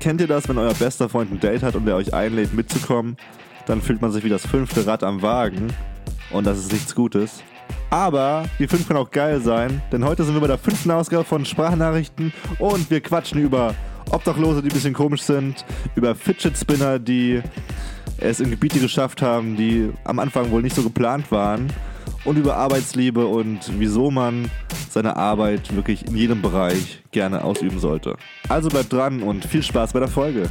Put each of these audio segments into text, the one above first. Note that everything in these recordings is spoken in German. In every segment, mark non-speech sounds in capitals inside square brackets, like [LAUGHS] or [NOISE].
Kennt ihr das, wenn euer bester Freund ein Date hat und er euch einlädt mitzukommen? Dann fühlt man sich wie das fünfte Rad am Wagen und das ist nichts Gutes. Aber die fünf kann auch geil sein, denn heute sind wir bei der fünften Ausgabe von Sprachnachrichten und wir quatschen über Obdachlose, die ein bisschen komisch sind, über Fidget Spinner, die es in Gebiete geschafft haben, die am Anfang wohl nicht so geplant waren und über Arbeitsliebe und wieso man seine Arbeit wirklich in jedem Bereich gerne ausüben sollte. Also bleibt dran und viel Spaß bei der Folge.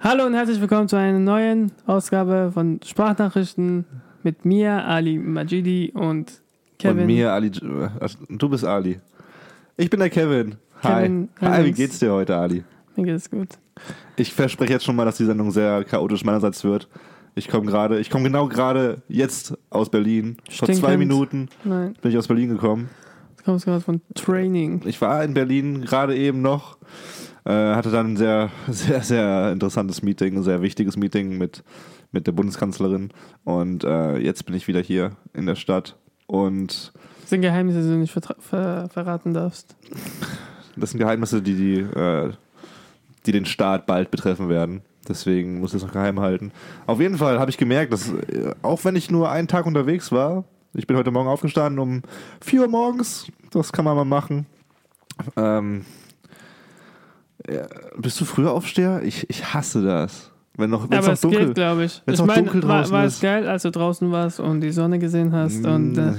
Hallo und herzlich willkommen zu einer neuen Ausgabe von Sprachnachrichten mit mir, Ali Majidi und Kevin. Und mir, Ali. Du bist Ali. Ich bin der Kevin. Kevin Hi. Hi, wie geht's dir heute, Ali? Mir geht es gut. Ich verspreche jetzt schon mal, dass die Sendung sehr chaotisch meinerseits wird. Ich komme gerade, ich komme genau gerade jetzt aus Berlin. Vor zwei Stinkend. Minuten Nein, bin ich aus Berlin gekommen. du kommst gerade von Training. Ich war in Berlin gerade eben noch, äh, hatte dann ein sehr, [LAUGHS] sehr, sehr interessantes Meeting, ein sehr wichtiges Meeting mit, mit der Bundeskanzlerin. Und äh, jetzt bin ich wieder hier in der Stadt. Und Das sind Geheimnisse, die du nicht vertra- ver verraten darfst. das sind Geheimnisse, die, die, äh, die den Staat bald betreffen werden. Deswegen muss ich es noch geheim halten. Auf jeden Fall habe ich gemerkt, dass äh, auch wenn ich nur einen Tag unterwegs war, ich bin heute Morgen aufgestanden um 4 Uhr morgens, das kann man mal machen. Ähm, bist du früher Aufsteher? Ich, ich hasse das. Wenn noch, wenn's Aber noch es dunkel geht, glaube ich. wenn's Ich meine, war, draußen war es geil, als du draußen warst und die Sonne gesehen hast und äh, Mm.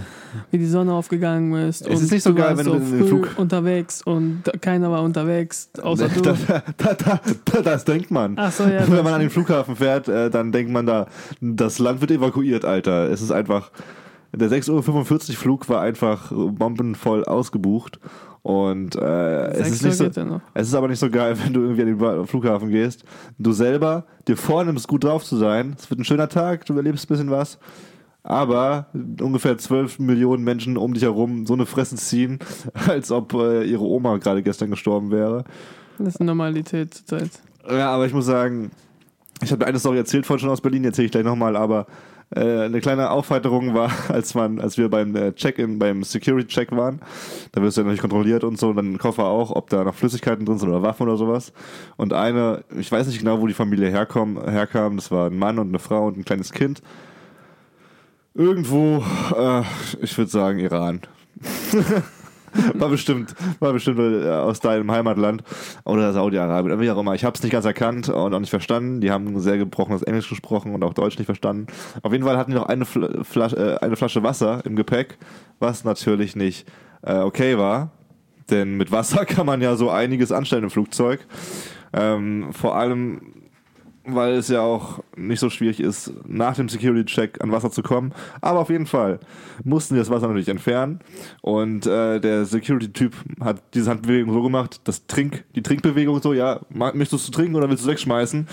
wie die Sonne aufgegangen ist. Es und ist nicht so geil, wenn du so früh Flug- unterwegs und keiner war unterwegs, außer du. da, [LAUGHS] da, da, da, das denkt man. Ach so, ja. [LAUGHS] Wenn man an den Flughafen fährt, äh, dann denkt man da, das Land wird evakuiert, Alter. Es ist einfach, der 6.45 Uhr Flug war einfach bombenvoll ausgebucht. Und äh, es, ist nicht so, es ist aber nicht so geil, [LAUGHS] wenn du irgendwie an den Flughafen gehst. Du selber dir vornimmst, gut drauf zu sein. Es wird ein schöner Tag, du erlebst ein bisschen was. Aber ungefähr 12 Millionen Menschen um dich herum so eine Fresse ziehen, [LAUGHS] als ob äh, ihre Oma gerade gestern gestorben wäre. Das ist Normalität zurzeit. Ja, aber ich muss sagen, ich habe eine Story erzählt vorhin schon aus Berlin, erzähle ich gleich nochmal, aber eine kleine Aufheiterung war, [LAUGHS] als man, als wir beim äh, Check-in, beim Security-Check waren, da wirst du ja natürlich kontrolliert und so, und dann Koffer auch, ob da noch Flüssigkeiten drin sind oder Waffen oder sowas. Und eine, ich weiß nicht genau, wo die Familie herkom, herkam, das war ein Mann und eine Frau und ein kleines Kind. Irgendwo, äh, ich würde sagen, Iran. [LAUGHS] [LAUGHS] war bestimmt, war bestimmt äh, aus deinem Heimatland oder Saudi-Arabien, wie auch immer. Ich habe es nicht ganz erkannt und auch nicht verstanden. Die haben sehr gebrochenes Englisch gesprochen und auch Deutsch nicht verstanden. Auf jeden Fall hatten die noch eine, Fl Flasche, äh, eine Flasche Wasser im Gepäck, was natürlich nicht äh, okay war. Denn mit Wasser [LAUGHS] kann man ja so einiges anstellen im Flugzeug. Ähm, vor allem weil es ja auch nicht so schwierig ist, nach dem Security-Check an Wasser zu kommen. Aber auf jeden Fall mussten die das Wasser natürlich entfernen. Und äh, der Security-Typ hat diese Handbewegung so gemacht, das Trink, die Trinkbewegung so, ja, möchtest du trinken oder willst du es wegschmeißen?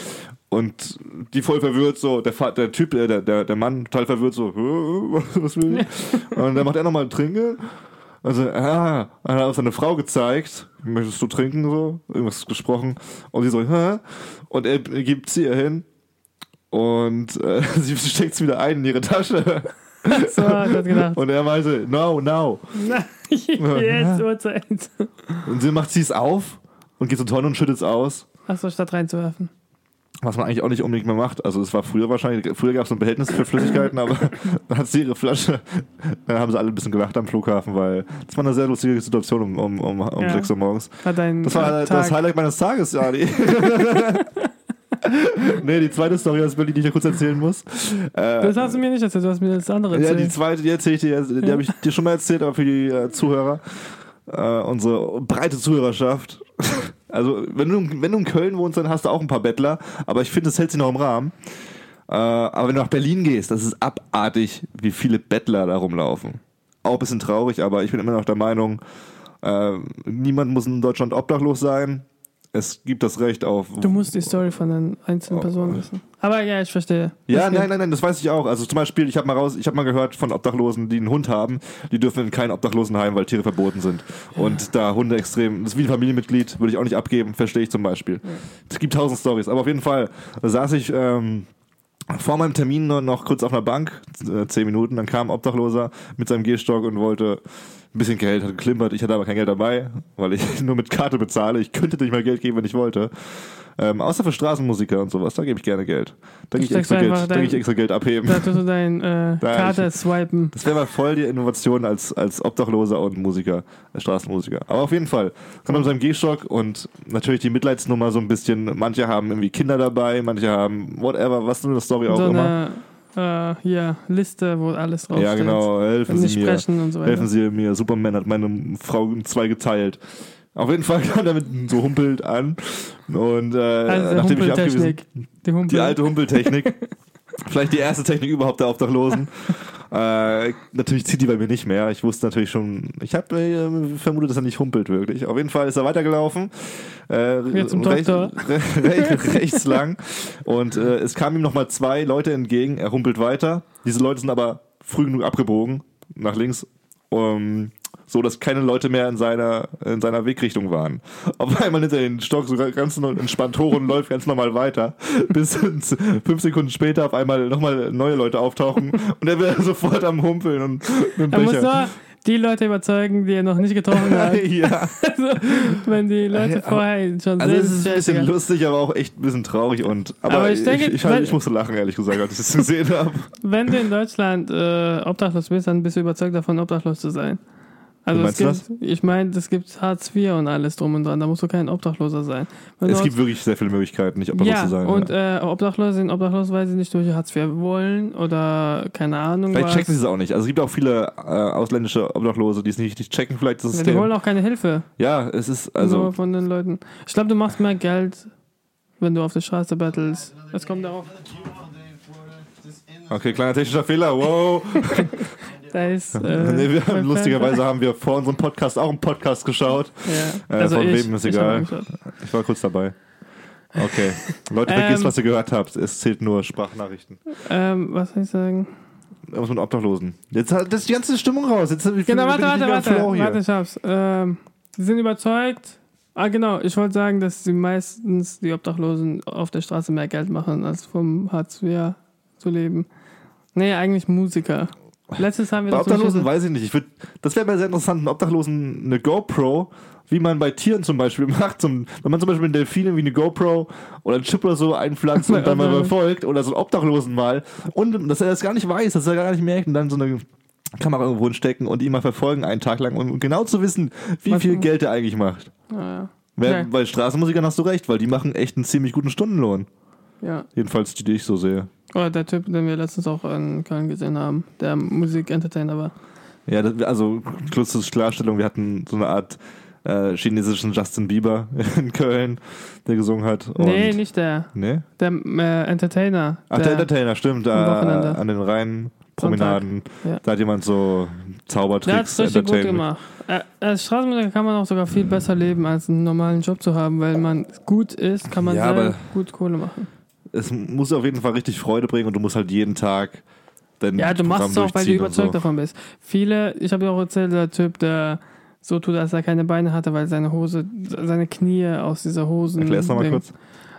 Und die voll verwirrt so, der, der Typ, äh, der, der, der Mann total verwirrt so, "Hä, was will ich? [LAUGHS] Und dann macht er nochmal Trinken. Also, ah, dann hat er auf seine Frau gezeigt, möchtest du trinken, so, irgendwas gesprochen. Und sie so, hä? Und er gibt sie ihr hin. Und äh, [LAUGHS] sie steckt es wieder ein in ihre Tasche. [LAUGHS] So hat er gedacht. Und er meinte, no, no. [LAUGHS] Jetzt Uhrzeit. Und sie macht sie es auf und geht zur Tonne und schüttet es aus. Achso, statt reinzuwerfen. Was man eigentlich auch nicht unbedingt mehr macht. Also es war früher wahrscheinlich, früher gab es so ein Behältnis für Flüssigkeiten, aber [LAUGHS] dann hat sie ihre Flasche, dann haben sie alle ein bisschen gelacht am Flughafen, weil das war eine sehr lustige Situation um, um, um, um Ja. 6 Uhr morgens. War dein Das war äh, das Tag. Highlight meines Tages, Ali. [LAUGHS] nee, die zweite Story aus Berlin, die ich dir kurz erzählen muss. Äh, Das hast du mir nicht erzählt, du hast mir das andere ja, erzählt. die zweite, die erzähle ich dir, die Ja. habe ich dir schon mal erzählt, aber für die äh, Zuhörer, äh, unsere breite Zuhörerschaft. Also, wenn du, wenn du in Köln wohnst, dann hast du auch ein paar Bettler, aber ich finde, das hält sich noch im Rahmen. Äh, aber wenn du nach Berlin gehst, das ist abartig, wie viele Bettler da rumlaufen. Auch ein bisschen traurig, aber ich bin immer noch der Meinung, äh, niemand muss in Deutschland obdachlos sein. Es gibt das Recht auf. Du musst die Story von den einzelnen Oh. Personen wissen. Aber ja, ich verstehe. Ja, Das geht. nein, nein, nein, das weiß ich auch. Also zum Beispiel, ich habe mal raus, ich habe mal gehört von Obdachlosen, die einen Hund haben, die dürfen in kein Obdachlosenheim, weil Tiere verboten sind. Und da Hunde extrem, das ist wie ein Familienmitglied, würde ich auch nicht abgeben, verstehe ich zum Beispiel. Es gibt tausend Stories, aber auf jeden Fall saß ich ähm, vor meinem Termin noch, noch kurz auf einer Bank, äh, zehn Minuten, dann kam ein Obdachloser mit seinem Gehstock und wollte ein bisschen Geld hat geklimpert. Ich hatte aber kein Geld dabei, weil ich [LAUGHS] nur mit Karte bezahle. Ich könnte nicht mal Geld geben, wenn ich wollte. Ähm, außer für Straßenmusiker und sowas, da gebe ich gerne Geld. Da gehe ich, extra Geld- da ich extra Geld abheben. Da tust du dein äh, [LAUGHS] Da, Karte swipen. Das wäre mal voll die Innovation als, als Obdachloser und Musiker, äh, Straßenmusiker. Aber auf jeden Fall. Kommt mit seinem Gehstock und natürlich die Mitleidsnummer so ein bisschen. Manche haben irgendwie Kinder dabei, manche haben whatever, was nur eine Story auch So immer. eine äh, hier, Liste, wo alles draufsteht. Ja, genau. Helfen Sie mir. sprechen und so weiter. Helfen Sie mir. Superman hat meine Frau in zwei geteilt. Auf jeden Fall [LAUGHS] kam er mit so humpelt an. Und äh, also nachdem ich abgewiesen die alte Humpeltechnik. [LAUGHS] Vielleicht die erste Technik überhaupt der Obdachlosen. [LAUGHS] äh, natürlich zieht die bei mir nicht mehr. Ich wusste natürlich schon, ich habe äh, vermutet, dass er nicht humpelt wirklich. Auf jeden Fall ist er weitergelaufen. Äh, Jetzt zum recht- Doktor. [LAUGHS] re- re- rechts lang. Und äh, es kamen ihm nochmal zwei Leute entgegen. Er humpelt weiter. Diese Leute sind aber früh genug abgebogen nach links. Um, so dass keine Leute mehr in seiner, in seiner Wegrichtung waren. Auf einmal nimmt er den Stock so ganz entspannt hoch und läuft ganz normal weiter, [LAUGHS] bis fünf Sekunden später auf einmal nochmal neue Leute auftauchen und er wird [LAUGHS] sofort am Humpeln und mit dem Er muss Becher. nur die Leute überzeugen, die er noch nicht getroffen hat. [LAUGHS] ja, also, wenn die Leute Ja, vorher ihn schon also sehen, es ist ein bisschen scheißegal. lustig, aber auch echt ein bisschen traurig und aber, Aber ich denke, ich, ich, weil- ich musste lachen, ehrlich gesagt, als ich das gesehen habe. Wenn du in Deutschland äh, obdachlos bist, dann bist du überzeugt davon, obdachlos zu sein. Also meinst gibt, ich meine, es gibt Hartz IV und alles drum und dran, da musst du kein Obdachloser sein. Wenn Es gibt wirklich sehr viele Möglichkeiten, nicht obdachlos ja, zu sein. und ja. äh, Obdachlose sind obdachlos, weil sie nicht durch Hartz IV wollen oder keine Ahnung Vielleicht was. checken sie es auch nicht. Also es gibt auch viele äh, ausländische Obdachlose, die es nicht, nicht checken, vielleicht das Ja, die System. wollen auch keine Hilfe Ja, es ist also, also von den Leuten. Ich glaube, du machst mehr Geld, wenn du auf der Straße battles. Es kommt darauf. Okay, kleiner technischer Fehler, wow. [LAUGHS] Da ist. [LAUGHS] Äh, nee, wir haben, lustigerweise haben wir vor unserem Podcast auch einen Podcast geschaut. Ja. Äh, Also von ich, wem ist egal. Ich war kurz dabei. Okay. Leute, [LAUGHS] Ähm, vergisst, was ihr gehört habt. Es zählt nur Sprachnachrichten. Ähm, was soll ich sagen? Was mit Obdachlosen? Jetzt hat das ist die ganze Stimmung raus. Jetzt ich Genau, warte, warte, warte. Warte, ich hab's. Ähm, sie sind überzeugt. Ah, genau. Ich wollte sagen, dass sie meistens die Obdachlosen auf der Straße mehr Geld machen, als vom Hartz IV zu leben. Nee, eigentlich Musiker. Letztes haben wir Bei Obdachlosen weiß ich nicht. Ich würd, das wäre sehr interessant, einen Obdachlosen eine GoPro, wie man bei Tieren zum Beispiel [LAUGHS] macht. Zum, wenn man zum Beispiel einen Delfin irgendwie eine GoPro oder einen Chip oder so einpflanzt und [LAUGHS] dann mal Okay. verfolgt oder so einen Obdachlosen mal und dass er das gar nicht weiß, dass er gar nicht merkt und dann so eine Kamera irgendwo hinstecken und ihn mal verfolgen einen Tag lang um genau zu wissen, wie Was- viel Geld er eigentlich macht. Ah, Weil, Ja. Bei Straßenmusikern hast du recht, weil die machen echt einen ziemlich guten Stundenlohn. Ja. Jedenfalls die, die ich so sehe. Oder der Typ, den wir letztens auch in Köln gesehen haben, der Musik-Entertainer war. Ja, das, also kurze Klarstellung, wir hatten so eine Art äh, chinesischen Justin Bieber [LAUGHS] in Köln, der gesungen hat. Und, nee, nicht der. Nee? Der äh, Entertainer. Ach, der, Entertainer, stimmt, Wochenende. an den Rheinpromenaden. Ja. Da hat jemand so Der hat Zaubertricks es richtig gut gemacht. Äh, Als Straßenmusiker kann man auch sogar viel besser leben, als einen normalen Job zu haben, weil man gut ist, kann man Ja, sehr gut Kohle machen. Es muss auf jeden Fall richtig Freude bringen und du musst halt jeden Tag dein Ja, du Programm machst es auch, weil du überzeugt so. davon bist. Viele, ich habe ja auch erzählt, der Typ, der so tut, als er keine Beine hatte, weil seine Hose, seine Knie aus dieser Hosen. Erklär's nochmal kurz.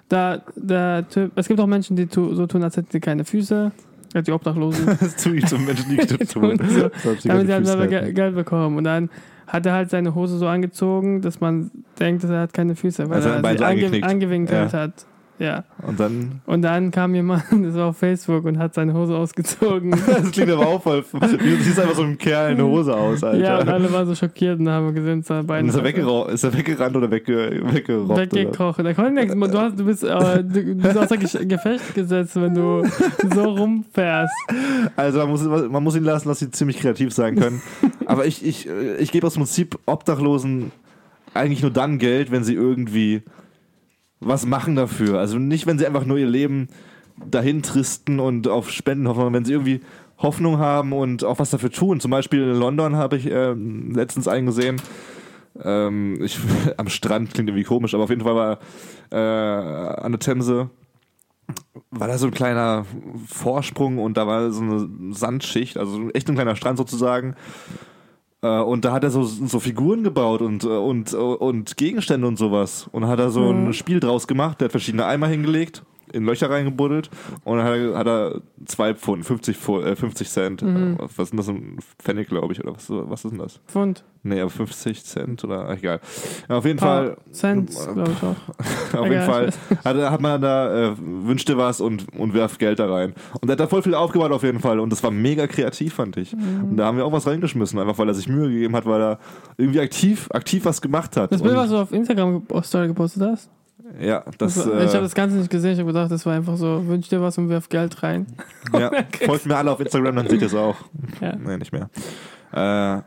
Da, der Typ, es gibt auch Menschen, die tu, so tun, als hätten sie keine Füße. Ja, Die Obdachlosen. [LAUGHS] Das tue ich zum Menschen nicht [LAUGHS] dazu. Tun so, [LAUGHS] damit sie keine halt. Ge- Geld bekommen. Und dann hat er halt seine Hose so angezogen, dass man denkt, dass er hat keine Füße, weil Also er Bein sie ange angewinkelt Ja. hat. Ja. Und dann, Und dann kam jemand, [LAUGHS] das war auf Facebook und hat seine Hose ausgezogen. [LAUGHS] das klingt aber auch voll, du siehst einfach so einem Kerl in der Hose aus, Alter. ja, und alle waren so schockiert und haben gesehen, dass er Beine ist er, weggerau- ist er weggerannt oder wegge weggerobbt? Weggekrochen. Da konnte nichts. Du, hast, du, bist, äh, du bist außer Gefecht gesetzt, wenn du so rumfährst. Also man muss, man muss ihn lassen, dass sie ziemlich kreativ sein können. Aber ich, ich, äh, ich gebe aus Prinzip Obdachlosen eigentlich nur dann Geld, wenn sie irgendwie was machen dafür. Also nicht, wenn sie einfach nur ihr Leben dahin tristen und auf Spenden hoffen, wenn sie irgendwie Hoffnung haben und auch was dafür tun. Zum Beispiel in London habe ich ähm, letztens einen gesehen. Ähm, ich, [LAUGHS] am Strand klingt irgendwie komisch, aber auf jeden Fall war äh, an der Themse war da so ein kleiner Vorsprung und da war so eine Sandschicht, also echt ein kleiner Strand sozusagen. Äh, Und da hat er so, so Figuren gebaut und, äh, und, und Gegenstände und sowas. Und hat er so Mhm. ein Spiel draus gemacht. Der hat verschiedene Eimer hingelegt in Löcher reingebuddelt und dann hat er, zwei Pfund, 50, Pfund, äh, 50 Cent. Mhm. Äh, Was ist denn das? Ein Pfennig, glaube ich, oder was, was ist denn das? Pfund. Nee, aber 50 Cent oder egal. Ja, auf jeden Fall, Cent, glaube ich auch. [LAUGHS] auf Egal, jeden Fall hat, hat man da, äh, wünschte was und, und werf Geld da rein. Und er hat da voll viel aufgebaut auf jeden Fall und das war mega kreativ, fand ich. Mhm. Und da haben wir auch was reingeschmissen, einfach weil er sich Mühe gegeben hat, weil er irgendwie aktiv, aktiv was gemacht hat. Das Bild, was du auf Instagram Story gepostet hast? Ja, das, Das, war- äh, ich habe das Ganze nicht gesehen. Ich habe gedacht, das war einfach so, wünsch dir was und wirf Geld rein. [LAUGHS] ja, folgt mir alle auf Instagram, dann seht ihr es auch. Ja. Nee, nicht mehr. Äh,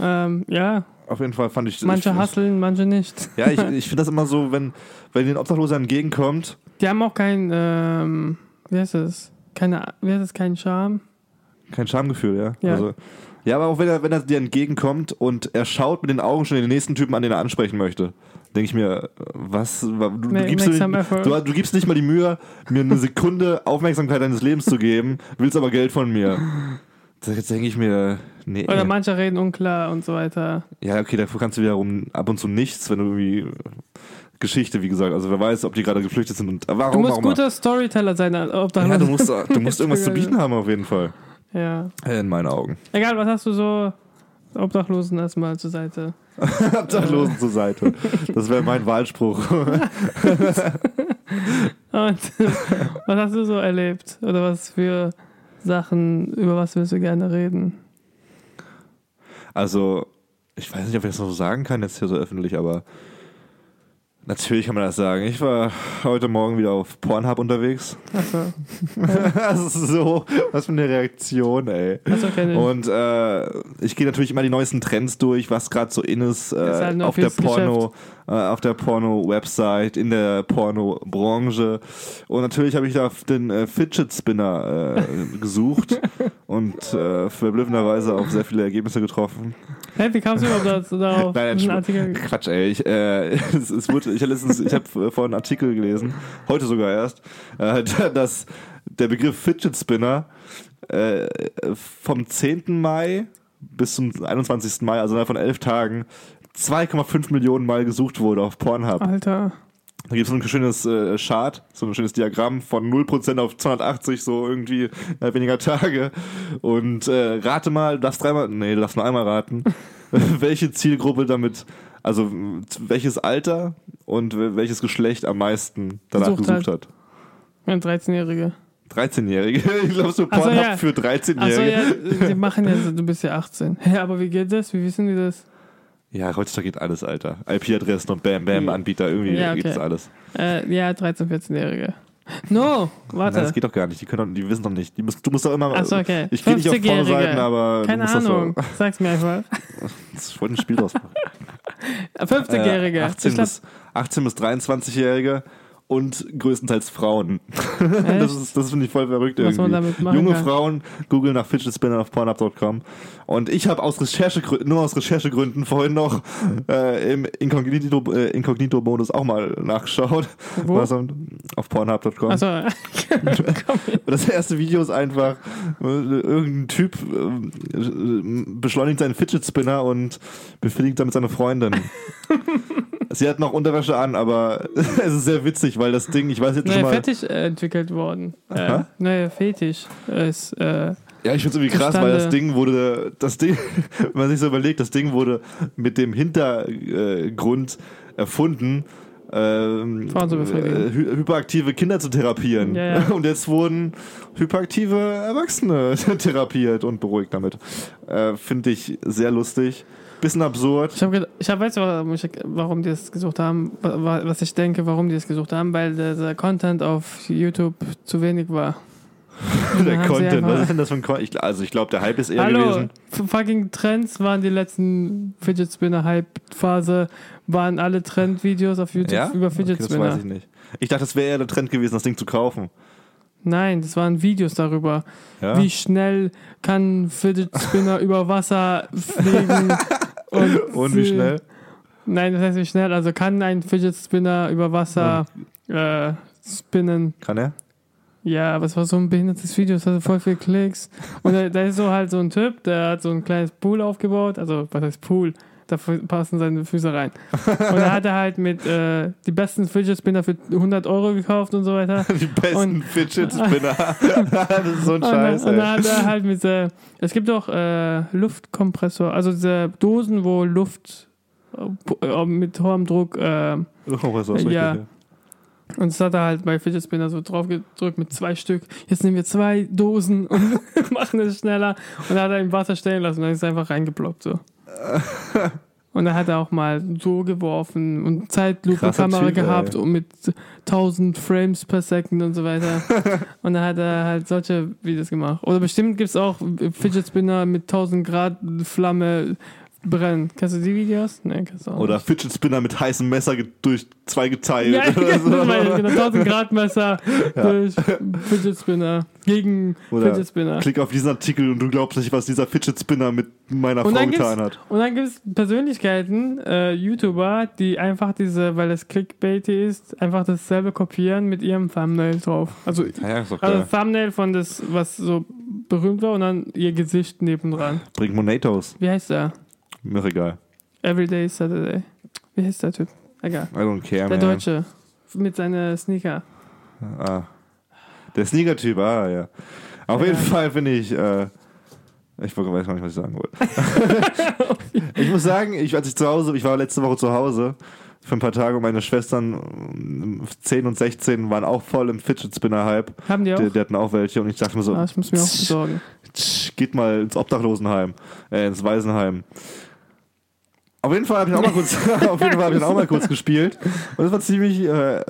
Ähm, ja, auf jeden Fall fand ich manche ich, hasseln, manche nicht. Ja, ich, ich finde das immer so, wenn, wenn den Obdachlosen entgegenkommt, Die haben auch kein, ähm, wie heißt das? Keine, wie heißt das, kein Charme? kein Schamgefühl, ja. Ja. Also, ja, aber auch wenn er, wenn er dir entgegenkommt und er schaut mit den Augen schon den nächsten Typen an, den er ansprechen möchte, denke ich mir, was, du, du, gibst some du, du, gibst nicht mal die Mühe, mir eine Sekunde Aufmerksamkeit deines Lebens zu geben, willst aber Geld von mir. Jetzt denke ich mir, nee. Oder manche reden unklar und so weiter. Ja, okay, dafür kannst du wiederum ab und zu nichts, wenn du irgendwie Geschichte, wie gesagt, also wer weiß, ob die gerade geflüchtet sind und warum Du musst immer. guter Storyteller sein, ob da Ja, du musst, du musst [LAUGHS] irgendwas zu bieten haben auf jeden Fall. Ja. In meinen Augen. Egal, was hast du so? Obdachlosen erstmal zur Seite. [LAUGHS] Obdachlosen zur Seite. Das wäre mein Wahlspruch. [LAUGHS] Und was hast du so erlebt? Oder was für Sachen, über was willst du gerne reden? Also, ich weiß nicht, ob ich das noch so sagen kann, jetzt hier so öffentlich, aber natürlich kann man das sagen. Ich war heute Morgen wieder auf Pornhub unterwegs. Achso, [LAUGHS] Das ist so, was für eine Reaktion, ey. achso. Und äh, ich gehe natürlich immer die neuesten Trends durch, was gerade so in ist, äh, ist halt ein auf der Porno, äh, auf der Porno-Website, in der Porno-Branche. Und natürlich habe ich da den äh, Fidget Spinner äh, gesucht [LAUGHS] und äh, verblüffenderweise auf sehr viele Ergebnisse getroffen. Hey, wie kamst du überhaupt dazu- darauf? Nein, Entschuldigung. Artikel? Quatsch, ey. Ich, äh, [LAUGHS] es, es wurde, ich habe letztens, ich habe vorhin einen Artikel gelesen, heute sogar erst, äh, [LAUGHS] dass der Begriff Fidget Spinner äh, vom 10. Mai bis zum 21. Mai, also innerhalb von elf Tagen, 2,5 Millionen Mal gesucht wurde auf Pornhub. Alter. Da gibt es so ein schönes äh, Chart, so ein schönes Diagramm von 0% auf 280, so irgendwie innerhalb weniger Tage. Und äh, rate mal, darfst dreimal, nee, darfst nur einmal raten, [LAUGHS] welche Zielgruppe damit, also welches Alter und wel- welches Geschlecht am meisten danach Gesucht gesucht, hat. hat. Ein 13-Jährige. 13-Jährige. [LAUGHS] Glaubst du, Ach so, Pornhub ja. für Achso, 13-Jährige? ja, die machen ja, so, du bist ja 18. Hä, aber wie geht das? Wie wissen die das? Ja, heutzutage geht alles, Alter. IP-Adressen und Bam-Bam-Anbieter, irgendwie Ja, okay. geht das alles. Äh, ja, 13-, 14-Jährige. No, warte. Nein, das geht doch gar nicht. Die, können die wissen doch nicht. Musst, du musst doch immer. Achso, okay. Ich gehe nicht auf 50-Jährige. Pornoseiten, aber. Keine musst das Ahnung. Sag's mir einfach. [LAUGHS] Ich wollte ein Spiel draus machen. 50-Jährige. Äh, 18, ich glaub, bis, 18 bis 23-Jährige und größtenteils Frauen. Das, ist- das finde ich voll verrückt Was irgendwie. Junge kann. Frauen googeln nach Fidget Spinner auf Pornhub.com und ich habe aus Recherchegründen, nur aus Recherchegründen vorhin noch äh, im Inkognito, äh, Inkognito-Modus auch mal nachgeschaut. Wo? Was auf, Pornhub.com. Und [LAUGHS] Das erste Video ist einfach, äh, irgendein Typ äh, beschleunigt seinen Fidget Spinner und befriedigt damit seine Freundin. [LAUGHS] Sie hat noch Unterwäsche an, aber [LAUGHS] es ist sehr witzig, weil das Ding, ich weiß jetzt schon neuer mal. Fetisch äh, entwickelt worden. Äh, neuer Fetisch ist, äh, Ja, ich finde es irgendwie krass, weil das. Ding wurde, das Ding, [LAUGHS] wenn man sich so überlegt, das Ding wurde mit dem Hintergrund erfunden, ähm, äh, hy hyperaktive Kinder zu therapieren. Ja, ja. [LAUGHS] Und jetzt wurden hyperaktive Erwachsene [LAUGHS] therapiert und beruhigt damit. Äh, Finde ich sehr lustig. Bisschen absurd. Ich hab, weißt du, warum, ich, warum die es gesucht haben? Wa- wa- Was ich denke, warum die es gesucht haben? Weil der, Content auf YouTube zu wenig war. [LAUGHS] Der Content, was ist denn das für ein Content? Also ich glaube, der Hype ist eher Hallo, gewesen. fucking Trends waren die letzten Fidget Spinner Hype Phase, waren alle Trendvideos auf YouTube Ja? über Fidget okay, das Spinner. weiß ich nicht. Ich dachte, das wäre eher der Trend gewesen, das Ding zu kaufen. Nein, das waren Videos darüber. Ja? Wie schnell kann Fidget Spinner [LAUGHS] über Wasser fliegen? Und, Und wie schnell? Nein, das heißt wie schnell. Also kann ein Fidget Spinner über Wasser äh, spinnen. Kann er? Ja, aber es war so ein behindertes Video, es hatte voll viele Klicks. Und da, da ist so halt so ein Typ, der hat so ein kleines Pool aufgebaut. Also, was heißt Pool? Da passen seine Füße rein. Und da hat er halt mit äh, die besten Fidget Spinner für 100 Euro gekauft und so weiter. [LAUGHS] Die besten Und- Fidget [LAUGHS] Spinner. [LAUGHS] das ist so ein Und, Scheiß, und da hat er halt mit äh, es gibt auch äh, Luftkompressor, also diese Dosen, wo Luft äh, mit hohem Druck äh, was ist das Ja. Und das hat er halt bei Fidget Spinner so drauf gedrückt mit zwei Stück. Jetzt nehmen wir zwei Dosen und [LAUGHS] machen es schneller. Und dann hat er im Wasser stehen lassen und dann ist er einfach reingeploppt so. [LAUGHS] Und dann hat er auch mal so geworfen und Zeitlupe-Kamera gehabt ey. und mit 1000 Frames per Second und so weiter. [LAUGHS] und dann hat er halt solche Videos gemacht. Oder bestimmt gibt es auch Fidget Spinner mit 1000 Grad Flamme brennen. Kennst du die Videos? Nee, kennst du auch Oder. Fidget Spinner mit heißem Messer durch zwei geteilt. Ja, [LAUGHS] oder das so. meine genau. 1000 Grad Messer durch Fidget Spinner gegen Oder Fidget Spinner. Klick auf diesen Artikel und du glaubst nicht, was dieser Fidget Spinner mit meiner Und Frau getan hat. Und dann gibt es Persönlichkeiten, äh, YouTuber, die einfach diese, weil es Clickbaity ist, einfach dasselbe kopieren mit ihrem Thumbnail drauf. Also, Ja, ja, also. Thumbnail von das, was so berühmt war und dann ihr Gesicht nebendran. Bring Monatos. Wie heißt der? Mir egal. Everyday Saturday. Wie heißt der Typ? Egal. I don't care, Der man. Deutsche. Mit seinen Sneaker. Ah. Der Sneaker-Typ, ah, ja. Auf Ja. jeden Fall finde ich, äh, ich weiß gar nicht, was ich sagen wollte. [LAUGHS] ich muss sagen, ich, als ich zu Hause, ich war letzte Woche zu Hause für ein paar Tage und meine Schwestern ähm, 10 und 16 waren auch voll im Fidget Spinner-Hype. Haben die auch? Die, die hatten auch welche und ich dachte mir so, ah, ich muss mir auch besorgen. geht mal ins Obdachlosenheim, äh, ins Waisenheim. Auf jeden Fall habe ich auch [LAUGHS] ich auch mal kurz gespielt. Und das war ziemlich, äh,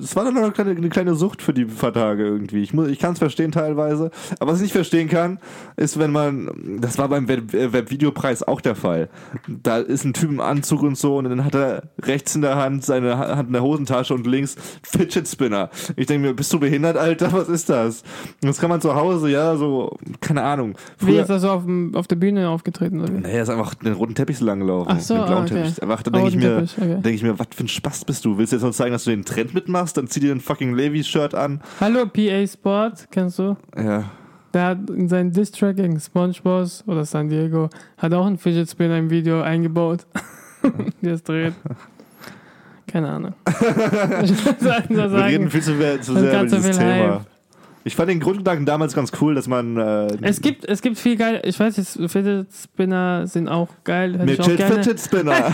das war dann noch eine kleine, eine kleine Sucht für die paar Tage irgendwie. Ich, muss- ich kann es verstehen teilweise, aber was ich nicht verstehen kann, ist, wenn man, das war beim Web- äh, Webvideopreis auch der Fall. Da ist ein Typ im Anzug und so und dann hat er rechts in der Hand seine Ha- Hand in der Hosentasche und links Fidget Spinner. Ich denke mir, bist du behindert, Alter? Was ist das? Das kann man zu Hause, ja, so, keine Ahnung. Wie ist er so auf, dem, auf der Bühne aufgetreten? Oder er ist einfach den roten Teppich so lang gelaufen. Ach so, den blauen ah, okay. Teppich. Einfach, dann denke ich mir, okay. denke ich mir, was für ein Spaß bist du? Willst du jetzt noch zeigen, dass du den Trend mitmachst? Dann zieh dir ein fucking Levi's-Shirt an. Hallo PA Sport, kennst du? Ja. Der hat in seinen Diss-Track gegen SpongeBob oder San Diego hat auch einen Fidget Spinner im Video eingebaut, [LAUGHS] der es dreht. Keine Ahnung. [LAUGHS] [LAUGHS] Wir reden viel zu, zu sehr über dieses Thema. Hype. Ich fand den Grundgedanken damals ganz cool, dass man äh, es gibt, es gibt viel geil. Ich weiß jetzt, Fidget Spinner sind auch geil. Midget. Fidget Spinner. [LAUGHS]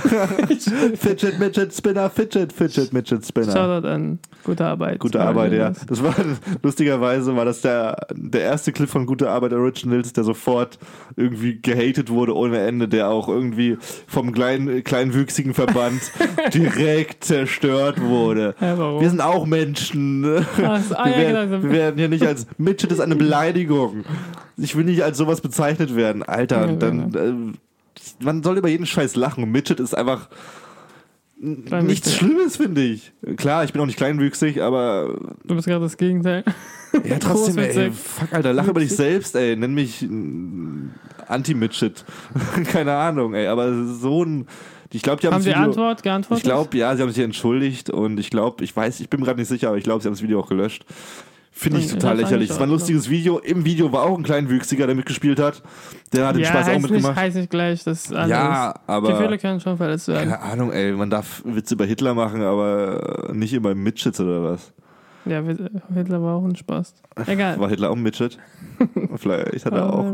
Fidget Midget Spinner, Fidget Fidget Midget Spinner. Shoutout an gute Arbeit. Gute Arbeit, ja. Das war lustigerweise war das der, der erste Clip von Gute Arbeit Originals, der sofort irgendwie gehatet wurde ohne Ende, der auch irgendwie vom kleinen, kleinwüchsigen Verband [LAUGHS] direkt zerstört wurde. Ja? Wir sind auch Menschen. Ach ah, wir, werden, genau. wir werden hier nicht als Midget ist eine Beleidigung. Ich will nicht als sowas bezeichnet werden. Alter, Ja, dann äh, man soll über jeden Scheiß lachen. Midget ist einfach Kleinwüchsig. nichts Schlimmes, finde ich. Klar, ich bin auch nicht kleinwüchsig, aber Du bist gerade das Gegenteil. ja, [LAUGHS] trotzdem, ey, fuck, Alter, lach über dich selbst, ey, nenn mich Anti-Midget. [LAUGHS] Keine Ahnung, ey, aber so ein, ich glaube, die haben, Haben Sie Antwort geantwortet? ich glaube, ja, sie haben sich entschuldigt und ich glaube, ich weiß, ich bin gerade nicht sicher, aber ich glaube, sie haben das Video auch gelöscht. Finde ich total lächerlich. Es war ein lustiges Video. Im Video war auch ein Kleinwüchsiger, der mitgespielt hat. Der hat den ja, Spaß auch heißt nicht, mitgemacht. heißt nicht gleich, dass alles. Ja, aber Gefühle können schon verletzt werden. keine Ahnung, ey, man darf Witze über Hitler machen, aber nicht über Midgets oder was. Ja, Hitler war auch ein Spaß. Egal. War Hitler auch ein Midget? [LAUGHS] Vielleicht hat er auch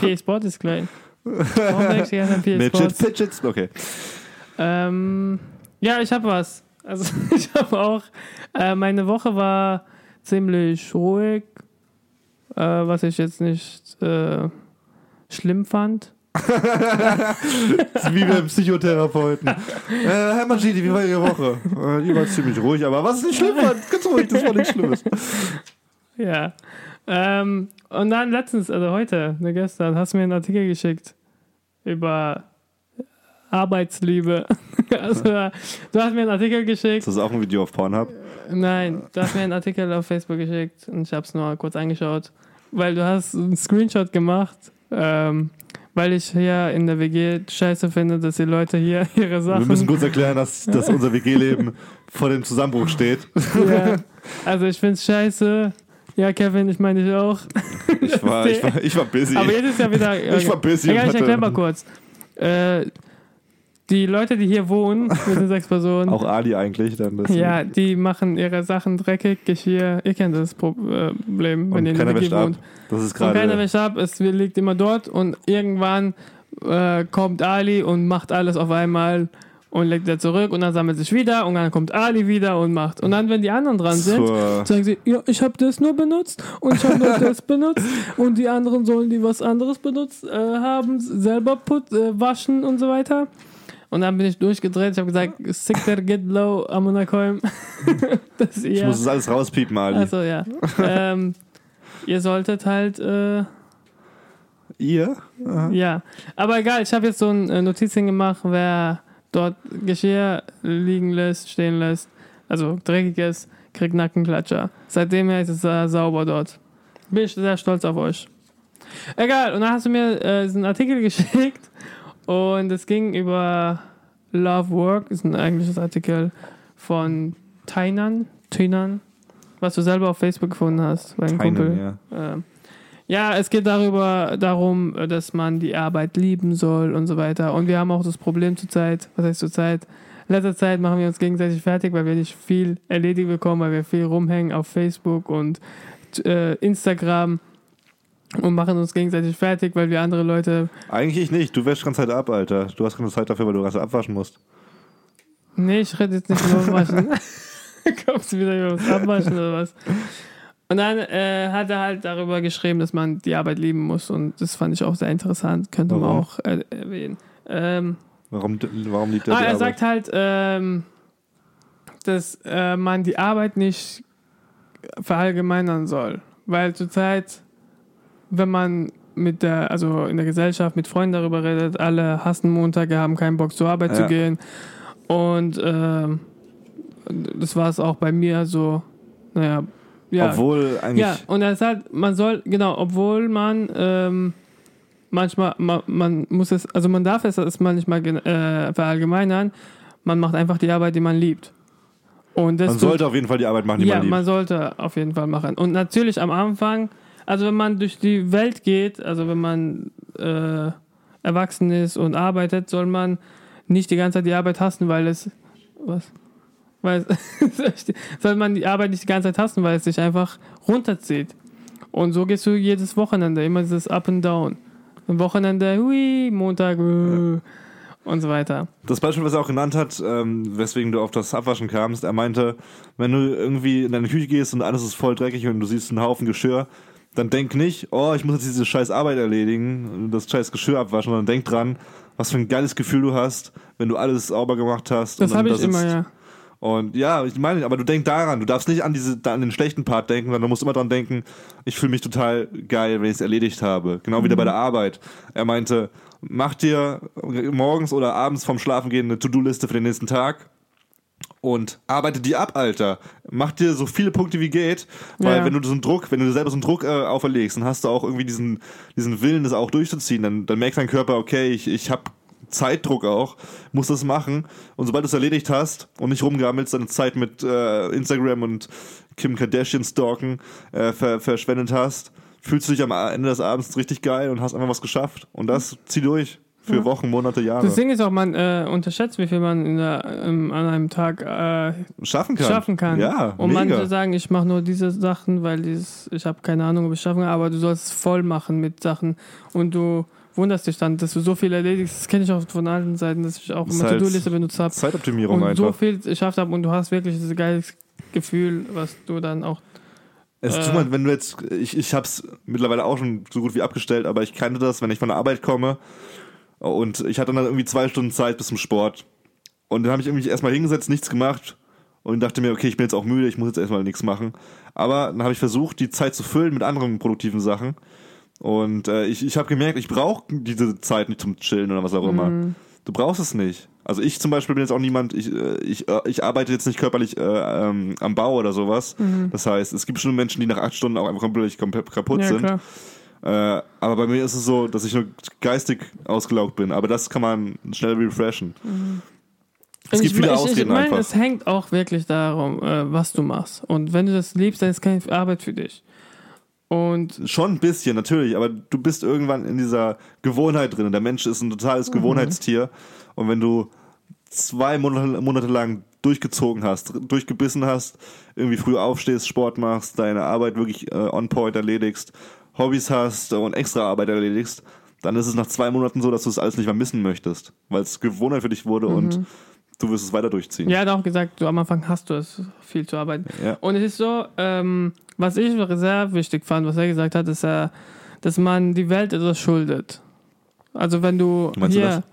PA Sport ist klein. Midget, Sport? Fidgets, okay. Ähm, ja, ich habe was. Also [LAUGHS] ich habe auch. Äh, meine Woche war ziemlich ruhig, äh, was ich jetzt nicht äh, schlimm fand. Ist [LAUGHS] wie beim Psychotherapeuten. [LAUGHS] äh, Herr Magidi, wie war Ihre Woche? Äh, die war ziemlich ruhig, aber was nicht schlimm war, ganz ruhig, das war nichts Schlimmes. [LAUGHS] Ja. Ähm, und dann letztens, also heute, ne, gestern, hast du mir einen Artikel geschickt über Arbeitsliebe. [LAUGHS] also, du hast mir einen Artikel geschickt. Ist das auch ein Video auf Pornhub? Nein, du hast mir einen Artikel auf Facebook geschickt und ich habe es nur kurz angeschaut, weil du hast einen Screenshot gemacht, ähm, weil ich hier in der WG scheiße finde, dass die Leute hier [LAUGHS] ihre Sachen... Wir müssen kurz erklären, dass, [LAUGHS] dass unser WG-Leben vor dem Zusammenbruch steht. ja, also ich finde es scheiße. Ja, Kevin, ich meine ich auch. Ich war, ich war, ich war busy. Aber jetzt ist ja wieder... Ich war busy und ich erkläre mal kurz. Äh, Die Leute, die hier wohnen, wir sind sechs Personen. Auch Ali eigentlich dann. Das Ja, die machen ihre Sachen dreckig, Geschirr. Ihr kennt das Problem, wenn und ihr in der WG wäscht ab. wohnt. Das ist Und keiner gerade. wäscht ab, es liegt immer dort und irgendwann äh, kommt Ali und macht alles auf einmal und legt er zurück und dann sammelt sich wieder und dann kommt Ali wieder und macht. Und dann, wenn die anderen dran sind, Zur, sagen sie, ja, ich habe das nur benutzt und ich habe nur [LAUGHS] das benutzt und die anderen sollen, die was anderes benutzt äh, haben, selber put, äh, waschen und so weiter. Und dann bin ich durchgedreht, ich habe gesagt, Sikter get low, Amunakoim. [LAUGHS] das ich ihr, muss das alles rauspiepen, Ali. also ja. ähm, ihr solltet halt, äh, Ihr? Aha. ja. Aber egal, ich habe jetzt so ein äh, Notizen gemacht, wer dort Geschirr liegen lässt, stehen lässt, also dreckig ist, kriegt Nackenklatscher. Seitdem her ist es äh, sauber dort. Bin ich sehr stolz auf euch. Egal, und dann hast du mir äh, diesen Artikel [LAUGHS] geschickt und es ging über Love Work, ist ein englisches Artikel von Tainan, Tainan, was du selber auf Facebook gefunden hast, bei einem Kumpel. Ja. Ähm, ja, es geht darüber, darum, äh, dass man die Arbeit lieben soll und so weiter. Und wir haben auch das Problem zurzeit, was heißt zurzeit? In letzter Zeit machen wir uns gegenseitig fertig, weil wir nicht viel erledigt bekommen, weil wir viel rumhängen auf Facebook und äh, Instagram und machen uns gegenseitig fertig, weil wir andere Leute. Eigentlich nicht. Du wäschst ganze Zeit ab, Alter. Du hast keine Zeit dafür, weil du ganze abwaschen musst. Nee, ich rede jetzt nicht über Waschen. [LAUGHS] Kommst du wieder über das Abwaschen oder was? Und dann äh, hat er halt darüber geschrieben, dass man die Arbeit lieben muss. Und das fand ich auch sehr interessant. Könnte man Warum? auch äh, erwähnen. Ähm, Warum, warum liebt er ah, die er Arbeit? sagt halt, ähm, dass äh, man die Arbeit nicht verallgemeinern soll. Weil zurzeit, wenn man mit der, also in der Gesellschaft mit Freunden darüber redet, alle hassen Montage, haben keinen Bock zur Arbeit zu Ja. gehen. Und ähm, das war es auch bei mir so, naja, ja. Obwohl eigentlich. Ja, und er sagt, man soll, genau, obwohl man ähm, manchmal, man, man muss es, also man darf es erstmal nicht mal gen- äh, verallgemeinern, man macht einfach die Arbeit, die man liebt. Und das man tut- sollte auf jeden Fall die Arbeit machen, die ja, man liebt. man sollte auf jeden Fall machen. Und natürlich am Anfang, also wenn man durch die Welt geht, also wenn man äh, erwachsen ist und arbeitet, soll man nicht die ganze Zeit die Arbeit hassen, weil es was? Weil es, [LAUGHS] soll man die Arbeit nicht die ganze Zeit hassen, weil es sich einfach runterzieht. Und so gehst du jedes Wochenende, immer dieses Up and Down. Am Wochenende, hui, Montag, äh, und so weiter. Das Beispiel, was er auch genannt hat, ähm, weswegen du auf das Abwaschen kamst, er meinte, wenn du irgendwie in deine Küche gehst und alles ist voll dreckig und du siehst einen Haufen Geschirr, dann denk nicht, oh, ich muss jetzt diese scheiß Arbeit erledigen, das scheiß Geschirr abwaschen, sondern denk dran, was für ein geiles Gefühl du hast, wenn du alles sauber gemacht hast. Das habe da ich immer, sitzt. ja. Und ja, ich meine, aber du denk daran, du darfst nicht an diese, an den schlechten Part denken, sondern du musst immer dran denken, ich fühle mich total geil, wenn ich es erledigt habe. Genau wie Mhm. bei der Arbeit. Er meinte, mach dir morgens oder abends vom Schlafengehen eine To-Do-Liste für den nächsten Tag und arbeite die ab, Alter. Mach dir so viele Punkte wie geht, weil Ja. wenn du so einen Druck, wenn du dir selber so einen Druck äh, auferlegst, dann hast du auch irgendwie diesen, diesen Willen, das auch durchzuziehen. Dann, dann merkt dein Körper, okay, ich, ich habe Zeitdruck auch, muss das machen. Und sobald du es erledigt hast und nicht rumgammelst, deine Zeit mit äh, Instagram und Kim Kardashian stalken äh, ver verschwendet hast, fühlst du dich am Ende des Abends richtig geil und hast einfach was geschafft. Und das zieh durch für. Wochen, Monate, Jahre. Das Ding ist auch, man äh, unterschätzt, wie viel man in der, ähm, an einem Tag äh, schaffen kann. schaffen kann. Ja, und mega. manche sagen, ich mache nur diese Sachen, weil dieses, ich habe keine Ahnung, ob ich schaffen kann, aber du sollst es voll machen mit Sachen und du wunderst dich dann, dass du so viel erledigst. Das kenne ich auch von allen Seiten, dass ich auch immer halt To-Do-Liste benutzt habe Zeitoptimierung und einfach. so viel geschafft habe und du hast wirklich dieses geiles Gefühl, was du dann auch Es Äh. tut mir, wenn du jetzt, ich, ich hab's mittlerweile auch schon so gut wie abgestellt, aber ich kannte das, wenn ich von der Arbeit komme und ich hatte dann irgendwie zwei Stunden Zeit bis zum Sport. Und dann habe ich irgendwie erstmal hingesetzt, nichts gemacht und dachte mir, okay, ich bin jetzt auch müde, ich muss jetzt erstmal nichts machen. Aber dann habe ich versucht, die Zeit zu füllen mit anderen produktiven Sachen. Und äh, ich, ich habe gemerkt, ich brauche diese Zeit nicht zum Chillen oder was auch immer. Du brauchst es nicht. Also ich zum Beispiel bin jetzt auch niemand, ich, äh, ich, äh, ich arbeite jetzt nicht körperlich äh, ähm, am Bau oder sowas. Das heißt, es gibt schon Menschen, die nach acht Stunden auch einfach komplett komplett kaputt ja sind. klar. Äh, aber bei mir ist es so, dass ich nur geistig ausgelaugt bin. Aber das kann man schnell refreshen. Es Und gibt ich, viele ich, Ausreden ich meine, einfach. es hängt auch wirklich darum, äh, was du machst. Und wenn du das liebst, dann ist keine Arbeit für dich. Und Schon ein bisschen, natürlich, aber du bist irgendwann in dieser Gewohnheit drin. Der Mensch ist ein totales Mhm. Gewohnheitstier. Und wenn du zwei Monate, Monate lang durchgezogen hast, durchgebissen hast, irgendwie früh aufstehst, Sport machst, deine Arbeit wirklich äh, on point erledigst, Hobbys hast und extra Arbeit erledigst, dann ist es nach zwei Monaten so, dass du es alles nicht mehr missen möchtest, weil es Gewohnheit für dich wurde und du wirst es weiter durchziehen. Ja, er hat auch gesagt, du am Anfang hast du es, viel zu arbeiten. Ja. Und es ist so, ähm, was ich sehr wichtig fand, was er gesagt hat, ist, äh, dass man die Welt etwas schuldet. Also wenn du meinst du hier, das?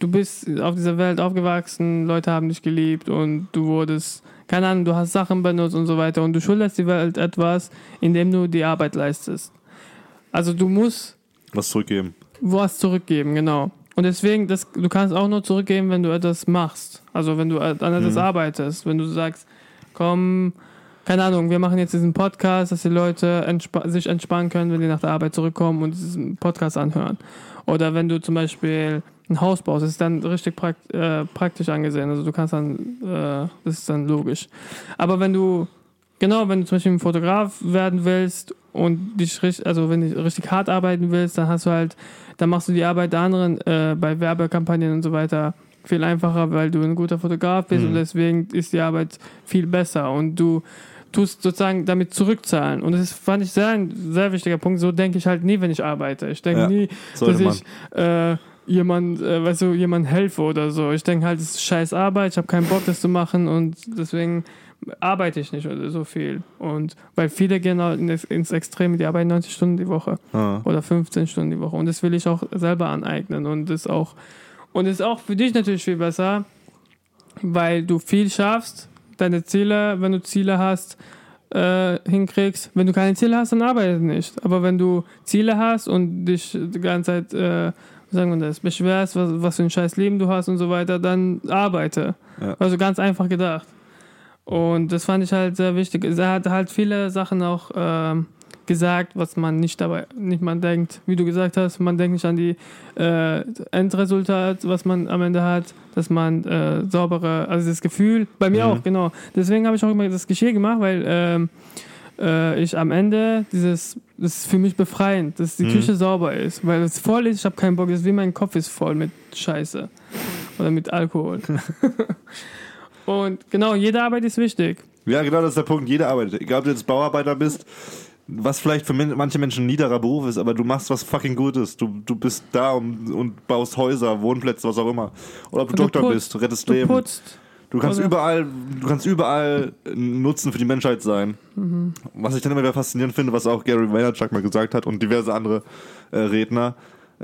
du bist auf dieser Welt aufgewachsen, Leute haben dich geliebt und du wurdest, keine Ahnung, du hast Sachen benutzt und so weiter und du schuldest die Welt etwas, indem du die Arbeit leistest. Also du musst Was zurückgeben. was zurückgeben, genau. Und deswegen, das, du kannst auch nur zurückgeben, wenn du etwas machst. Also wenn du an etwas arbeitest. Wenn du sagst, komm, keine Ahnung, wir machen jetzt diesen Podcast, dass die Leute entspa sich entspannen können, wenn die nach der Arbeit zurückkommen und diesen Podcast anhören. Oder wenn du zum Beispiel ein Haus baust, das ist dann richtig prakt äh, praktisch angesehen. Also du kannst dann, äh, das ist dann logisch. Aber wenn du, genau, wenn du zum Beispiel ein Fotograf werden willst und dich richtig, also wenn du richtig hart arbeiten willst, dann hast du halt, dann machst du die Arbeit der anderen äh, bei Werbekampagnen und so weiter viel einfacher, weil du ein guter Fotograf bist Mhm. und deswegen ist die Arbeit viel besser und du tust sozusagen damit zurückzahlen. Und das ist, fand ich sehr, ein sehr wichtiger Punkt. So denke ich halt nie, wenn ich arbeite. Ich denke Ja, nie, dass ich äh, jemand, äh, weißt du, jemand helfe oder so. Ich denke halt, es ist scheiß Arbeit, ich habe keinen Bock, das zu machen und deswegen arbeite ich nicht so viel. Und weil viele gehen halt ins, ins Extrem, die arbeiten 90 Stunden die Woche Ah. oder 15 Stunden die Woche. Und das will ich auch selber aneignen. Und das auch, und ist auch für dich natürlich viel besser, weil du viel schaffst, deine Ziele, wenn du Ziele hast, äh, hinkriegst. Wenn du keine Ziele hast, dann arbeite nicht. Aber wenn du Ziele hast und dich die ganze Zeit, äh, sagen wir das, beschwerst, was, was für ein scheiß Leben du hast und so weiter, dann arbeite. Ja. Also ganz einfach gedacht. Und das fand ich halt sehr wichtig. Er hat halt viele Sachen auch ähm, gesagt, was man nicht dabei, nicht man denkt, wie du gesagt hast, man denkt nicht an die äh, Endresultat, was man am Ende hat, dass man äh, saubere, also das Gefühl, bei mir Mhm. auch, genau. Deswegen habe ich auch immer das Geschirr gemacht, weil ähm, äh, ich am Ende dieses, das ist für mich befreiend, dass die Mhm. Küche sauber ist, weil es voll ist, ich habe keinen Bock, das ist wie mein Kopf ist voll mit Scheiße oder mit Alkohol. [LAUGHS] Und genau, jede Arbeit ist wichtig. Ja, genau, das ist der Punkt. Jeder arbeitet. Egal, ob du jetzt Bauarbeiter bist, was vielleicht für manche Menschen ein niederer Beruf ist, aber du machst was fucking Gutes. Du, du bist da und, und baust Häuser, Wohnplätze, was auch immer. Oder ob du Du Doktor putzt. bist, rettest Du Leben. putzt. Du kannst Oder- überall, du kannst überall Nutzen für die Menschheit sein. Mhm. Was ich dann immer wieder faszinierend finde, was auch Gary Vaynerchuk mal gesagt hat und diverse andere äh, Redner.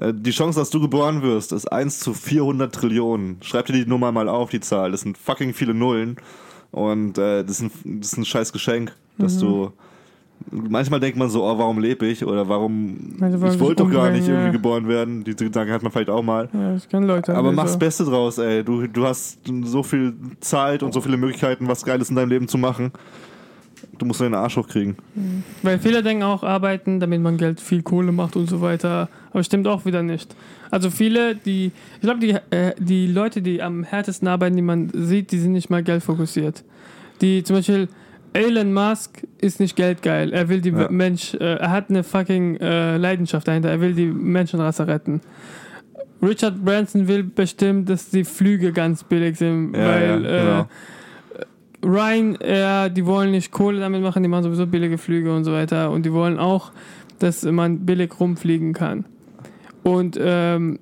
Äh, die Chance, dass du geboren wirst, ist 1 zu 400 Trillionen. Schreib dir die Nummer mal auf, die Zahl. Das sind fucking viele Nullen. Und äh, das, ist ein, das ist ein scheiß Geschenk, dass Mhm. du. Manchmal denkt man so, oh, warum lebe ich? Oder warum. Wollen ich wollte doch gar nicht irgendwie ja. geboren werden. Diese Gedanken hat man vielleicht auch mal. Ja, ich kenne Leute. Aber die mach's so. Beste draus, ey. Du, du hast so viel Zeit und so viele Möglichkeiten, was Geiles in deinem Leben zu machen. Du musst deinen Arsch hochkriegen. Weil viele denken auch, arbeiten, damit man Geld, viel Kohle macht und so weiter. Aber stimmt auch wieder nicht. Also viele, die, ich glaube, die, äh, die Leute, die am härtesten arbeiten, die man sieht, die sind nicht mal geldfokussiert. Die zum Beispiel, Elon Musk ist nicht geldgeil. Er will die Ja. Mensch, äh, er hat eine fucking äh, Leidenschaft dahinter. Er will die Menschenrasse retten. Richard Branson will bestimmt, dass die Flüge ganz billig sind, Ja, weil ja, äh, genau. Ryanair, die wollen nicht Kohle damit machen, die machen sowieso billige Flüge und so weiter. Und die wollen auch, dass man billig rumfliegen kann. Und ähm,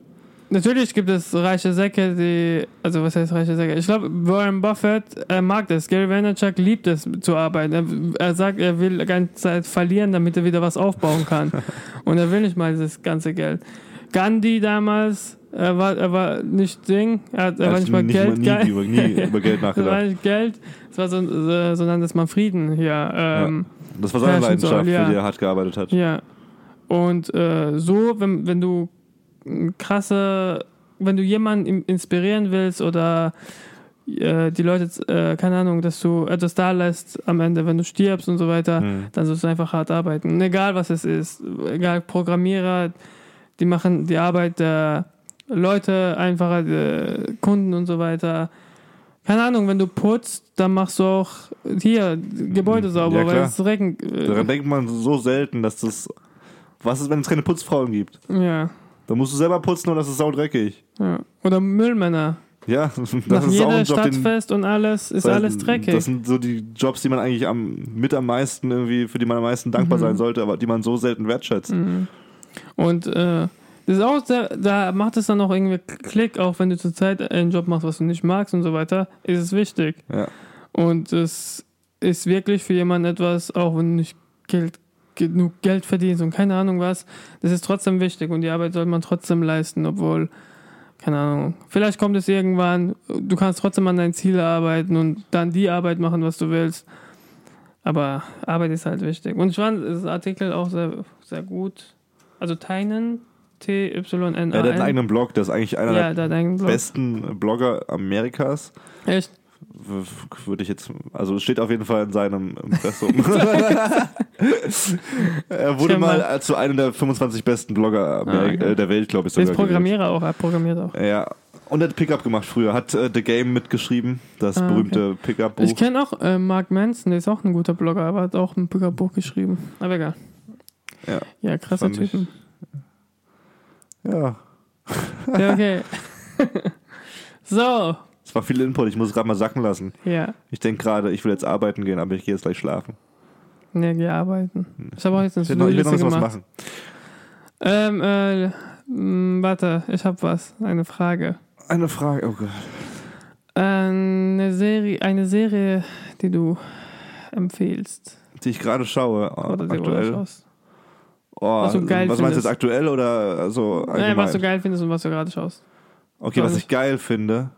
natürlich gibt es reiche Säcke, die, also was heißt reiche Säcke? Ich glaube, Warren Buffett, er mag das. Gary Vaynerchuk liebt es zu arbeiten. Er, er sagt, er will die ganze Zeit verlieren, damit er wieder was aufbauen kann. [LAUGHS] Und er will nicht mal das ganze Geld. Gandhi damals, er war, er war nicht Ding, er, hat, er war nicht mal Geld nie, geil. über, nie [LAUGHS] über Geld Das war nachgedacht. nicht Geld, es war so, so, sondern dass man Frieden hier. Ähm, Das war seine Leidenschaft, soll, ja. für die er hart gearbeitet hat. ja. Und äh, so, wenn, wenn du krasse, wenn du jemanden inspirieren willst oder äh, die Leute, äh, keine Ahnung, dass du etwas da lässt am Ende, wenn du stirbst und so weiter, Hm. dann sollst du einfach hart arbeiten. Und egal was es ist, egal Programmierer, die machen die Arbeit der Leute einfacher, der Kunden und so weiter. Keine Ahnung, wenn du putzt, dann machst du auch hier Gebäude sauber, Ja, weil es regnet. Daran denkt man so selten, dass das. Was ist, wenn es keine Putzfrauen gibt? Ja. Dann musst du selber putzen und das ist saudreckig. Ja. Oder Müllmänner. Ja, [LAUGHS] das Nach ist auch jeder ein Job, den, Stadtfest und alles ist das heißt, alles dreckig. Das sind so die Jobs, die man eigentlich am, mit am meisten irgendwie, für die man am meisten dankbar Mhm. sein sollte, aber die man so selten wertschätzt. Mhm. Und äh, das ist auch sehr, da macht es dann auch irgendwie Klick, auch wenn du zurzeit einen Job machst, was du nicht magst und so weiter, ist es wichtig. Ja. Und es ist wirklich für jemanden etwas, auch wenn du nicht Geld, genug Geld verdienst und keine Ahnung was, das ist trotzdem wichtig und die Arbeit soll man trotzdem leisten, obwohl, keine Ahnung, vielleicht kommt es irgendwann, du kannst trotzdem an dein Ziel arbeiten und dann die Arbeit machen, was du willst. Aber Arbeit ist halt wichtig. Und ich fand das Artikel auch sehr, sehr gut. Also Tynan, T-Y-N-A-N. Er hat einen eigenen Blog, der ist eigentlich einer ja, der der besten Blogger Amerikas. Echt? Würde ich jetzt, also steht auf jeden Fall in seinem Impressum. [LAUGHS] er wurde mal- mal zu einem der 25 besten Blogger Ah, okay. äh, der Welt, glaube ich. Der ist sogar gewählt. Programmierer auch, er programmiert auch. Ja. Und er hat Pickup gemacht früher, hat äh, The Game mitgeschrieben, das Ah, okay. berühmte Pickup-Buch. Ich kenne auch äh, Mark Manson, der ist auch ein guter Blogger, aber hat auch ein Buch geschrieben. Aber egal. Ja. Ja, krasser Fand ich- Typen. Ja, Ja, okay. [LAUGHS] so, es war viel Input, ich muss es gerade mal sacken lassen. ja. Ich denke gerade, ich will jetzt arbeiten gehen, aber ich gehe jetzt gleich schlafen. Ne, geh arbeiten. Ich habe auch jetzt eine will noch, ich will noch ein was machen. Ähm, äh, warte, ich habe was. Eine Frage. Eine Frage, oh Gott. Eine Serie, eine Serie, die du empfehlst. Die ich gerade schaue, Oder die du aktuell. Oh, Was du geil was meinst du jetzt aktuell oder so Nein, allgemein? was du geil findest und was du gerade schaust. okay, was ich geil finde.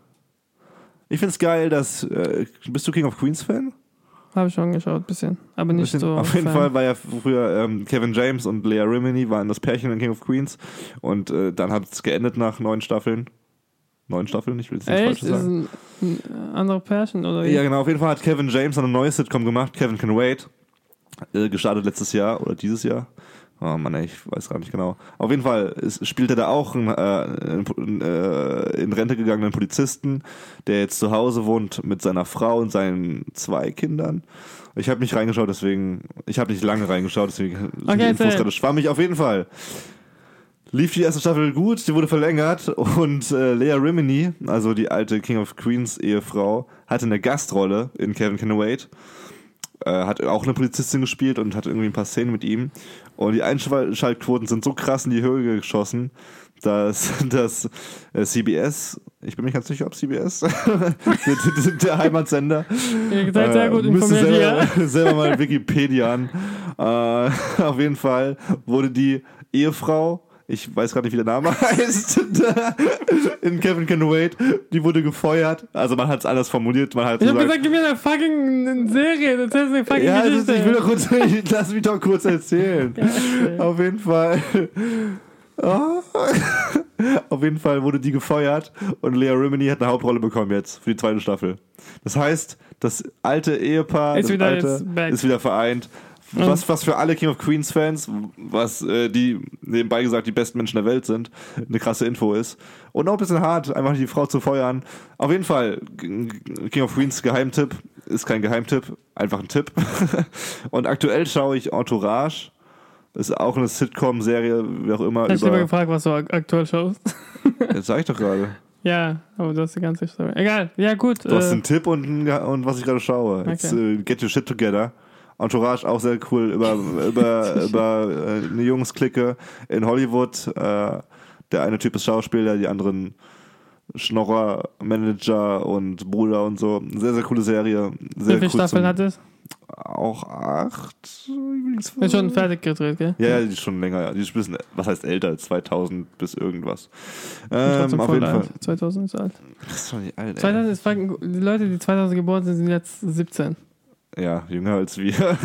Ich finde es geil, dass. Äh, bist du King of Queens Fan? Habe ich schon geschaut, bisschen. Aber nicht Bisschen- so. Auf jeden Fan. Fall war ja früher ähm, Kevin James und Leah Rimini waren das Pärchen in King of Queens und äh, dann hat es geendet nach neun Staffeln. Neun Staffeln? Ich will jetzt nichts Echt? Falsches Ist sagen. ein, ein anderer Pärchen oder? Ja, genau. Auf jeden Fall hat Kevin James eine neue Sitcom gemacht, Kevin Can Wait. Äh, gestartet letztes Jahr oder dieses Jahr. Oh Mann, ey, ich weiß gar nicht genau. Auf jeden Fall ist, spielt er da auch einen, äh, einen äh, in Rente gegangenen Polizisten, der jetzt zu Hause wohnt mit seiner Frau und seinen zwei Kindern. Ich habe nicht reingeschaut, deswegen, ich habe nicht lange reingeschaut, deswegen sind die Okay, Infos gerade schwammig. Auf jeden Fall lief die erste Staffel gut, die wurde verlängert und äh, Lea Rimini, also die alte King of Queens Ehefrau, hatte eine Gastrolle in Kevin Can Wait. Äh, hat auch eine Polizistin gespielt und hat irgendwie ein paar Szenen mit ihm. Und die Einschaltquoten sind so krass in die Höhe geschossen, dass, [LAUGHS] dass äh, CBS, ich bin mir ganz sicher, ob CBS, [LAUGHS] der, der, der Heimatsender, Ihr seid sehr gut äh, müsste informiert selber, [LAUGHS] selber mal Wikipedia an. Äh, auf jeden Fall wurde die Ehefrau, ich weiß gerade nicht, wie der Name [LAUGHS] heißt, in Kevin Can Wait, die wurde gefeuert. Also man hat es anders formuliert. Man hat Ich habe gesagt, gib mir eine fucking Serie. Das ist eine fucking ja, ist, Geschichte. ich will doch kurz, [LAUGHS] ich, lass mich doch kurz erzählen. Ja. Auf jeden Fall. Oh. Auf jeden Fall wurde die gefeuert und Lea Rimini hat eine Hauptrolle bekommen jetzt für die zweite Staffel. Das heißt, das alte Ehepaar Ist wieder alte, ist wieder vereint. Was, was für alle King of Queens Fans, was äh, die nebenbei gesagt die besten Menschen der Welt sind, eine krasse Info ist. Und auch ein bisschen hart, einfach die Frau zu feuern. Auf jeden Fall, King of Queens Geheimtipp ist kein Geheimtipp, einfach ein Tipp. [LAUGHS] Und aktuell schaue ich Entourage. Ist auch eine Sitcom-Serie, wie auch immer. Hätte ich lieber Über, gefragt, was du ak- aktuell schaust. [LAUGHS] das sag ich doch gerade. ja, aber du hast die ganze Story. Egal, ja gut. Du hast äh, einen Tipp und, und was ich gerade schaue. Jetzt, äh, Get Your Shit Together. Entourage auch sehr cool über, über, [LAUGHS] über äh, eine Jungs-Clique in Hollywood. Äh, der eine Typ ist Schauspieler, die anderen Schnorrer, Manager und Bruder und so. Sehr, sehr coole Serie. Sehr wie viele cool Staffeln hat es? Auch acht. Ist schon fertig gedreht, gell? Ja, ja, die ist schon länger. Ja. Die ist ein bisschen, was heißt älter? 2000 bis irgendwas. Ähm, auf jeden alt. Fall. 2000 ist alt. Das ist doch nicht alt, ey. 2000 ist die Leute, die 2000 geboren sind, sind jetzt 17. Ja, jünger als wir.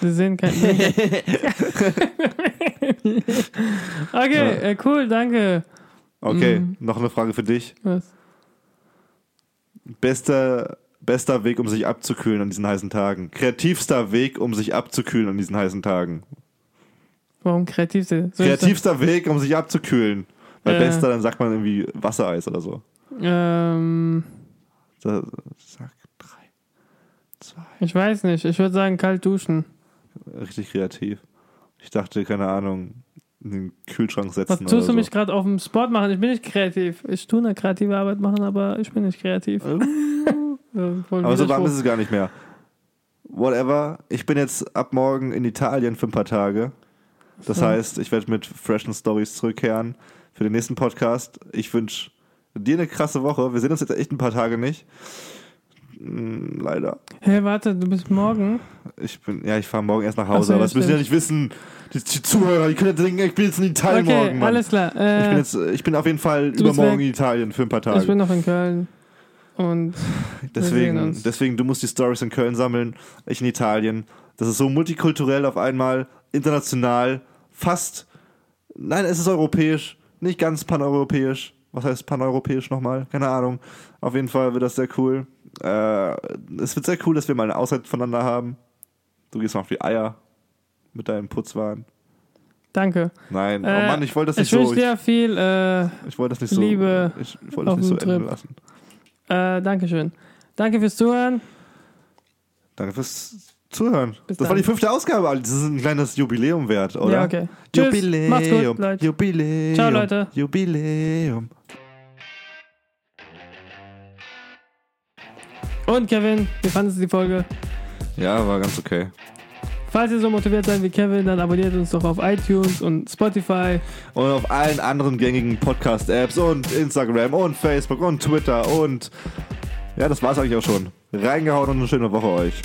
Sie sehen kein. [LAUGHS] okay, äh, cool, danke. Okay, Mhm. noch eine Frage für dich. Was? Bester, bester Weg, um sich abzukühlen an diesen heißen Tagen. Kreativster Weg, um sich abzukühlen an diesen heißen Tagen. Warum kreativ sind? Soll ich Kreativster Weg, um sich abzukühlen. Bei Äh. bester, dann sagt man irgendwie Wassereis oder so. sagen? Ähm, Da, sag. Ich weiß nicht. Ich würde sagen, kalt duschen. Richtig kreativ. Ich dachte, keine Ahnung, in den Kühlschrank Was setzen tust du oder mich so. gerade auf dem Sport machen? Ich bin nicht kreativ. Ich tue eine kreative Arbeit machen, aber ich bin nicht kreativ. [LAUGHS] Voll Aber so warm ist es gar nicht mehr. Whatever. Ich bin jetzt ab morgen in Italien für ein paar Tage. Das So. heißt, ich werde mit freshen Stories zurückkehren für den nächsten Podcast. Ich wünsche dir eine krasse Woche. Wir sehen uns jetzt echt ein paar Tage nicht. Mm, Leider. Hey, warte, du bist morgen. Ich bin, ja, ich fahre morgen erst nach Ach Hause, so, aber das müssen ja nicht wissen. Die, die Zuhörer, die können ja denken, ich bin jetzt in Italien Okay, morgen, Mann. alles klar. Ich bin, Äh, jetzt, ich bin auf jeden Fall übermorgen weg. in Italien für ein paar Tage. ich bin noch in Köln. Und Deswegen, deswegen, du musst die Stories in Köln sammeln, ich in Italien. Das ist so multikulturell auf einmal, international, fast. Nein, es ist europäisch, nicht ganz paneuropäisch. Was heißt paneuropäisch nochmal? Keine Ahnung. Auf jeden Fall wird das sehr cool. Äh, es wird sehr cool, dass wir mal eine Auszeit voneinander haben. Du gehst mal auf die Eier mit deinem Putzwahn. danke. Nein, oh Äh, Mann, ich wollte das Ich nicht wünsche so. dir viel. Äh, Ich, ich wollte das nicht so. Liebe ich, ich wollte das auf nicht so dem enden Trip. lassen. äh, Dankeschön. Danke fürs Zuhören. Danke fürs Zuhören. Bis das war dann. die fünfte Ausgabe. Das ist ein kleines Jubiläum wert, oder? Ja, okay. Tschüss. Jubiläum. Macht's gut, Leute. Jubiläum. Ciao, Leute. Jubiläum. Und Kevin, wie fandest du die Folge? Ja, war ganz okay. Falls ihr so motiviert seid wie Kevin, dann abonniert uns doch auf iTunes und Spotify. Und auf allen anderen gängigen Podcast-Apps und Instagram und Facebook und Twitter und ja, das war's eigentlich auch schon. Reingehauen und eine schöne Woche euch.